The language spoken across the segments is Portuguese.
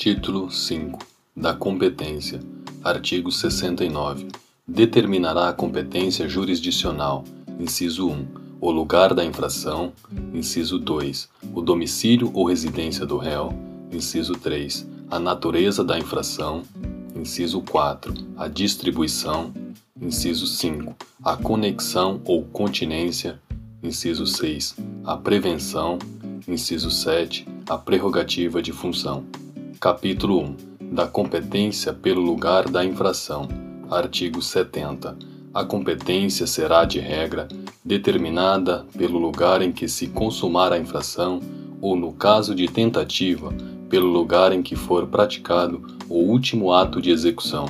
Título 5 da competência. Artigo 69. Determinará a competência jurisdicional. Inciso 1. O lugar da infração. Inciso 2. O domicílio ou residência do réu. Inciso 3. A natureza da infração. Inciso 4. A distribuição. Inciso 5. A conexão ou continência. Inciso 6. A prevenção. Inciso 7. A prerrogativa de função. Capítulo 1. Da competência pelo lugar da infração. Artigo 70. A competência será, de regra, determinada pelo lugar em que se consumar a infração ou, no caso de tentativa, pelo lugar em que for praticado o último ato de execução.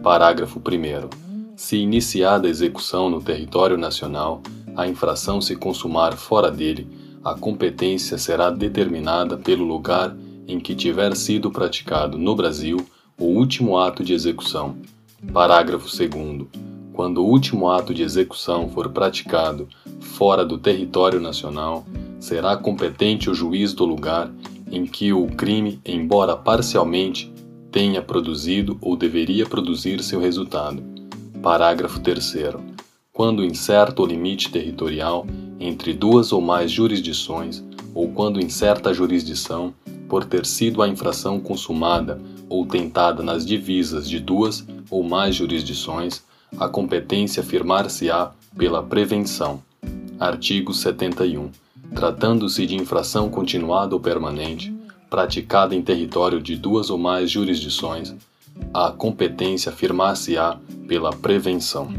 Parágrafo 1. Se iniciada a execução no território nacional, a infração se consumar fora dele, a competência será determinada pelo lugar em que tiver sido praticado no Brasil o último ato de execução. Parágrafo 2. Quando o último ato de execução for praticado fora do território nacional, será competente o juiz do lugar em que o crime, embora parcialmente, tenha produzido ou deveria produzir seu resultado. Parágrafo 3. Quando incerto o limite territorial entre duas ou mais jurisdições, ou quando incerta a jurisdição, por ter sido a infração consumada ou tentada nas divisas de duas ou mais jurisdições, a competência firmar-se-á pela prevenção. Artigo 71. Tratando-se de infração continuada ou permanente, praticada em território de duas ou mais jurisdições, a competência firmar-se-á pela prevenção.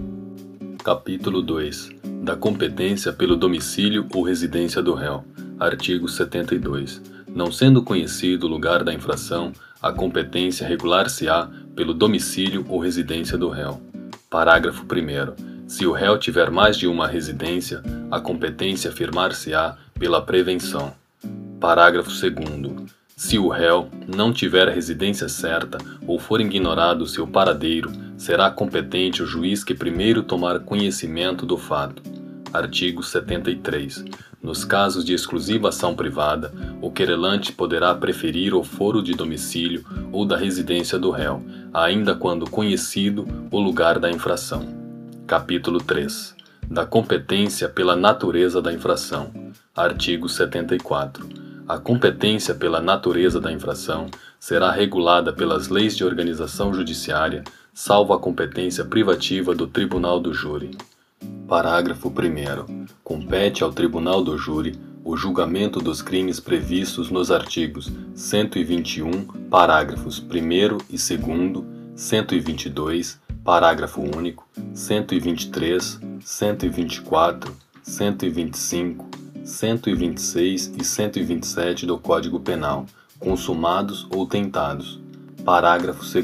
Capítulo 2. Da competência pelo domicílio ou residência do réu. Artigo 72 não sendo conhecido o lugar da infração, a competência regular-se-á pelo domicílio ou residência do réu. Parágrafo 1. Se o réu tiver mais de uma residência, a competência firmar-se-á pela prevenção. Parágrafo 2. Se o réu não tiver residência certa ou for ignorado seu paradeiro, será competente o juiz que primeiro tomar conhecimento do fato. Artigo 73. Nos casos de exclusiva ação privada, o querelante poderá preferir o foro de domicílio ou da residência do réu, ainda quando conhecido o lugar da infração. Capítulo 3. Da competência pela natureza da infração. Artigo 74. A competência pela natureza da infração será regulada pelas leis de organização judiciária, salvo a competência privativa do Tribunal do Júri. Parágrafo 1. Compete ao Tribunal do Júri o julgamento dos crimes previstos nos artigos 121, parágrafos 1 e 2, 122, parágrafo único, 123, 124, 125, 126 e 127 do Código Penal, consumados ou tentados. Parágrafo 2.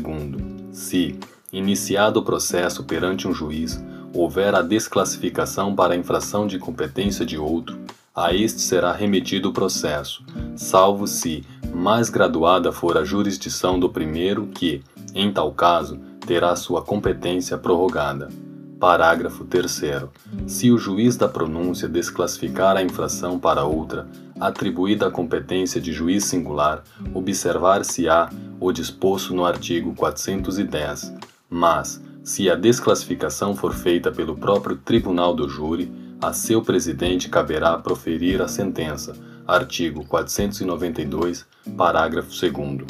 Se, iniciado o processo perante um juiz, houver a desclassificação para infração de competência de outro, a este será remetido o processo, salvo se mais graduada for a jurisdição do primeiro que, em tal caso, terá sua competência prorrogada. Parágrafo 3 Se o juiz da pronúncia desclassificar a infração para outra, atribuída a competência de juiz singular, observar-se-á o disposto no artigo 410. Mas, se a desclassificação for feita pelo próprio tribunal do júri, a seu presidente caberá proferir a sentença. Artigo 492, parágrafo 2.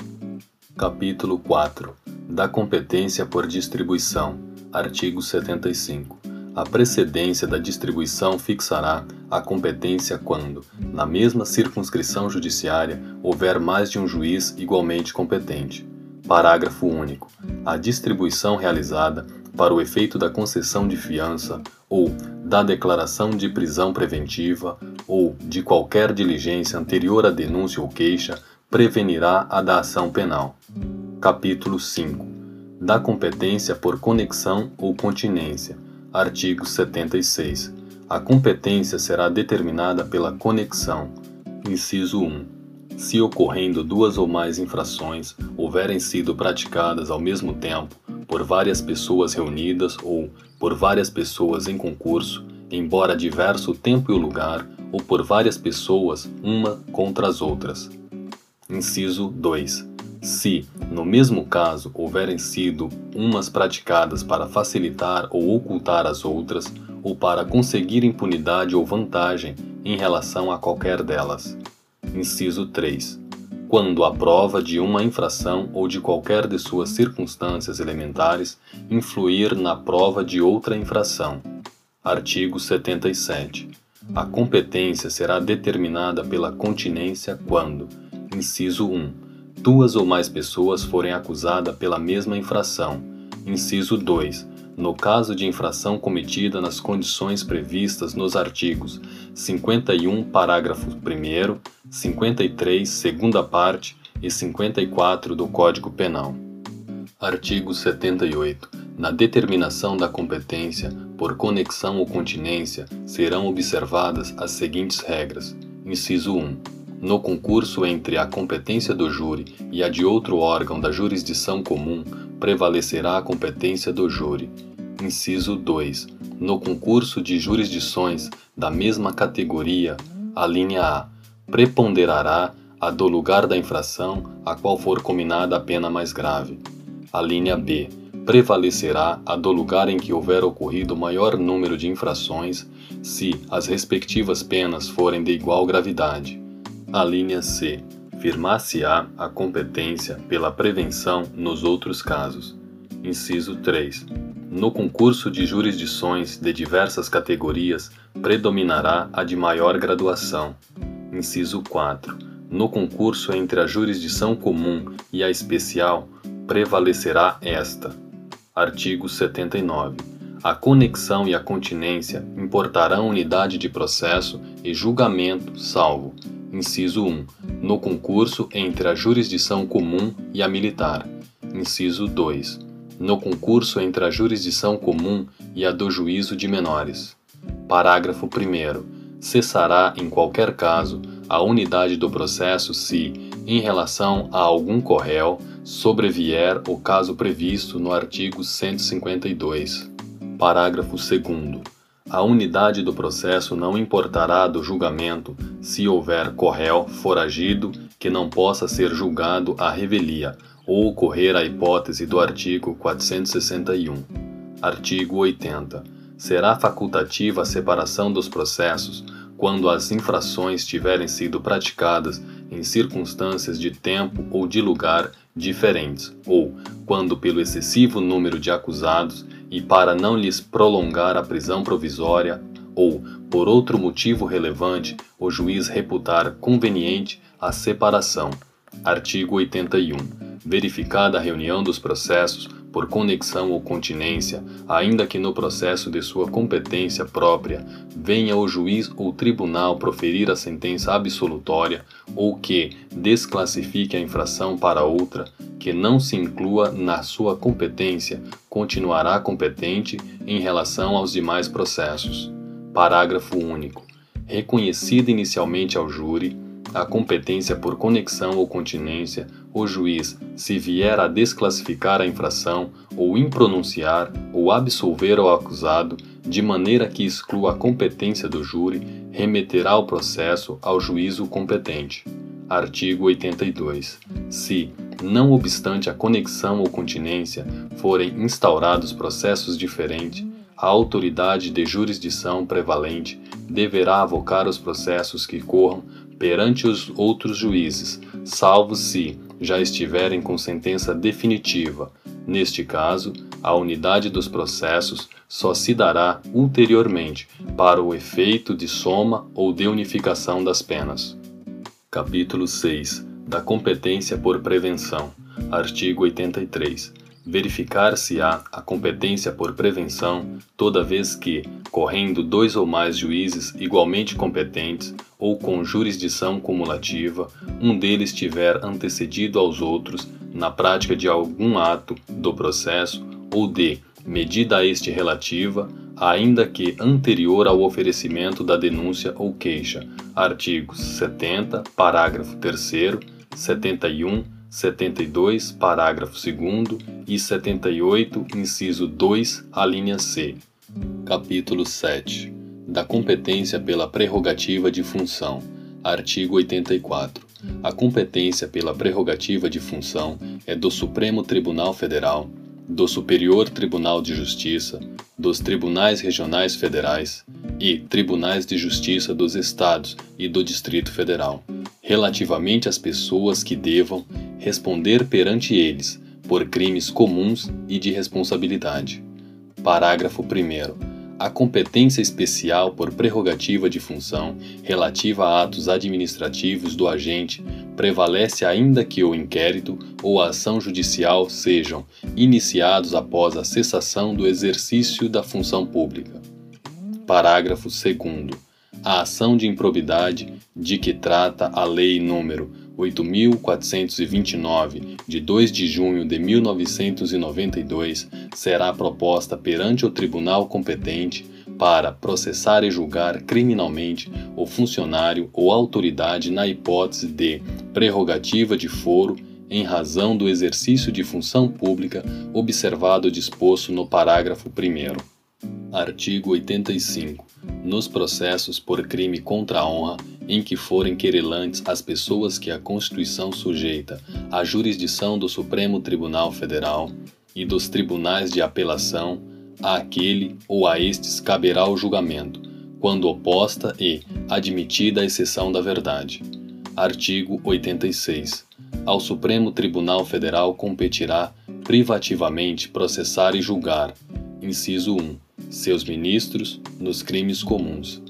Capítulo 4. Da competência por distribuição. Artigo 75. A precedência da distribuição fixará a competência quando, na mesma circunscrição judiciária, houver mais de um juiz igualmente competente Parágrafo único. A distribuição realizada para o efeito da concessão de fiança ou da declaração de prisão preventiva ou de qualquer diligência anterior à denúncia ou queixa prevenirá a da ação penal. Capítulo 5. Da competência por conexão ou continência. Artigo 76. A competência será determinada pela conexão. Inciso 1 se ocorrendo duas ou mais infrações houverem sido praticadas ao mesmo tempo por várias pessoas reunidas ou por várias pessoas em concurso, embora diverso o tempo e o lugar, ou por várias pessoas uma contra as outras. Inciso 2. Se, no mesmo caso, houverem sido umas praticadas para facilitar ou ocultar as outras, ou para conseguir impunidade ou vantagem em relação a qualquer delas. Inciso 3. Quando a prova de uma infração ou de qualquer de suas circunstâncias elementares influir na prova de outra infração. Artigo 77. A competência será determinada pela continência quando, inciso 1, duas ou mais pessoas forem acusadas pela mesma infração. Inciso 2. No caso de infração cometida nas condições previstas nos artigos 51, parágrafo 1, 53, segunda parte e 54 do Código Penal. Artigo 78. Na determinação da competência, por conexão ou continência, serão observadas as seguintes regras. Inciso 1 no concurso entre a competência do júri e a de outro órgão da jurisdição comum, prevalecerá a competência do júri. Inciso 2. No concurso de jurisdições da mesma categoria, a linha A preponderará a do lugar da infração a qual for combinada a pena mais grave. A linha B prevalecerá a do lugar em que houver ocorrido maior número de infrações, se as respectivas penas forem de igual gravidade. A linha C. Firmar-se-á a competência pela prevenção nos outros casos. Inciso 3. No concurso de jurisdições de diversas categorias, predominará a de maior graduação. Inciso 4. No concurso entre a jurisdição comum e a especial, prevalecerá esta. Artigo 79. A conexão e a continência importarão unidade de processo e julgamento, salvo Inciso 1. No concurso entre a jurisdição comum e a militar. Inciso 2. No concurso entre a jurisdição comum e a do juízo de menores. Parágrafo 1. Cessará, em qualquer caso, a unidade do processo se, em relação a algum corréu, sobrevier o caso previsto no artigo 152. Parágrafo 2. A unidade do processo não importará do julgamento se houver corréu foragido que não possa ser julgado à revelia ou ocorrer a hipótese do artigo 461. Artigo 80. Será facultativa a separação dos processos quando as infrações tiverem sido praticadas em circunstâncias de tempo ou de lugar diferentes, ou quando, pelo excessivo número de acusados, e para não lhes prolongar a prisão provisória ou, por outro motivo relevante, o juiz reputar conveniente a separação. Artigo 81. Verificada a reunião dos processos por conexão ou continência, ainda que no processo de sua competência própria venha o juiz ou tribunal proferir a sentença absolutória ou que desclassifique a infração para outra, que não se inclua na sua competência, continuará competente em relação aos demais processos. Parágrafo único. Reconhecida inicialmente ao júri, a competência por conexão ou continência, o juiz, se vier a desclassificar a infração ou impronunciar ou absolver o acusado, de maneira que exclua a competência do júri, remeterá o processo ao juízo competente. Artigo 82. Se, não obstante a conexão ou continência, forem instaurados processos diferentes, a autoridade de jurisdição prevalente deverá avocar os processos que corram perante os outros juízes, salvo se já estiverem com sentença definitiva. Neste caso, a unidade dos processos só se dará ulteriormente para o efeito de soma ou de unificação das penas. Capítulo 6 da competência por prevenção. Artigo 83 verificar-se-á a competência por prevenção toda vez que, correndo dois ou mais juízes igualmente competentes ou com jurisdição cumulativa, um deles tiver antecedido aos outros na prática de algum ato do processo ou de medida a este relativa, ainda que anterior ao oferecimento da denúncia ou queixa. Artigos 70, parágrafo 3 71 72, parágrafo 2 e 78, inciso 2, a linha C. Capítulo 7. Da competência pela prerrogativa de função. Artigo 84. A competência pela prerrogativa de função é do Supremo Tribunal Federal, do Superior Tribunal de Justiça, dos Tribunais Regionais Federais e Tribunais de Justiça dos Estados e do Distrito Federal, relativamente às pessoas que devam responder perante eles por crimes comuns e de responsabilidade. Parágrafo 1 a competência especial por prerrogativa de função relativa a atos administrativos do agente prevalece ainda que o inquérito ou a ação judicial sejam iniciados após a cessação do exercício da função pública. Parágrafo 2 a ação de improbidade de que trata a Lei nº 8.429, de 2 de junho de 1992, será proposta perante o tribunal competente para processar e julgar criminalmente o funcionário ou autoridade na hipótese de prerrogativa de foro em razão do exercício de função pública observado disposto no parágrafo 1. Artigo 85. Nos processos por crime contra a honra, em que forem querelantes as pessoas que a Constituição sujeita à jurisdição do Supremo Tribunal Federal e dos tribunais de apelação, a aquele ou a estes caberá o julgamento, quando oposta e admitida a exceção da verdade. Artigo 86. Ao Supremo Tribunal Federal competirá privativamente processar e julgar. Inciso 1 seus ministros nos crimes comuns.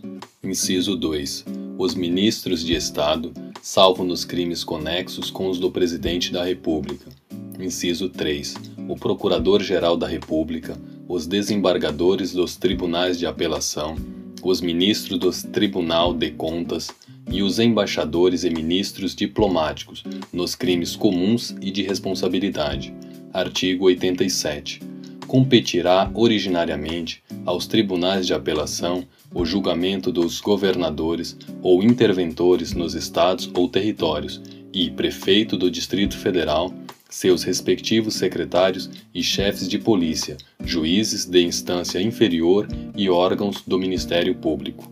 Inciso 2. Os ministros de Estado, salvo nos crimes conexos com os do Presidente da República. Inciso 3. O Procurador-Geral da República, os desembargadores dos tribunais de apelação, os ministros do Tribunal de Contas e os embaixadores e ministros diplomáticos nos crimes comuns e de responsabilidade. Artigo 87 competirá originariamente aos tribunais de apelação o julgamento dos governadores ou interventores nos estados ou territórios e prefeito do Distrito Federal, seus respectivos secretários e chefes de polícia, juízes de instância inferior e órgãos do Ministério Público.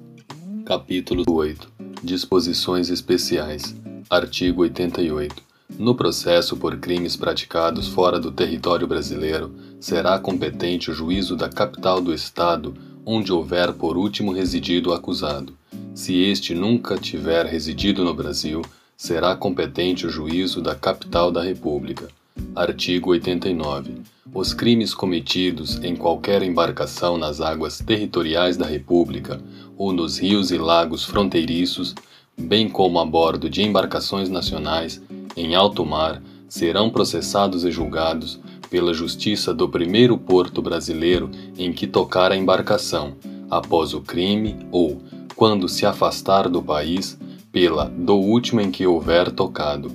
Capítulo 8 Disposições Especiais. Artigo 88 no processo por crimes praticados fora do território brasileiro, será competente o juízo da capital do Estado onde houver por último residido o acusado. Se este nunca tiver residido no Brasil, será competente o juízo da capital da República. Artigo 89. Os crimes cometidos em qualquer embarcação nas águas territoriais da República ou nos rios e lagos fronteiriços, bem como a bordo de embarcações nacionais, em alto mar serão processados e julgados pela justiça do primeiro porto brasileiro em que tocar a embarcação, após o crime ou, quando se afastar do país, pela do último em que houver tocado.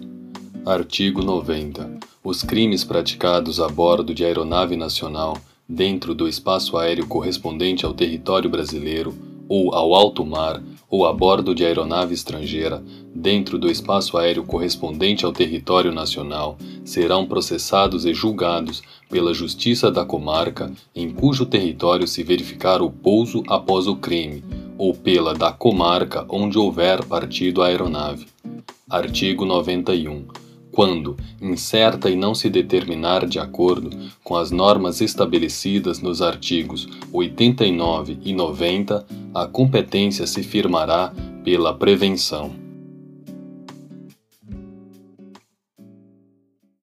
Artigo 90. Os crimes praticados a bordo de aeronave nacional, dentro do espaço aéreo correspondente ao território brasileiro ou ao alto mar, ou a bordo de aeronave estrangeira, dentro do espaço aéreo correspondente ao território nacional, serão processados e julgados pela Justiça da comarca em cujo território se verificar o pouso após o crime, ou pela da comarca onde houver partido a aeronave. Artigo 91 quando incerta e não se determinar de acordo com as normas estabelecidas nos artigos 89 e 90, a competência se firmará pela prevenção.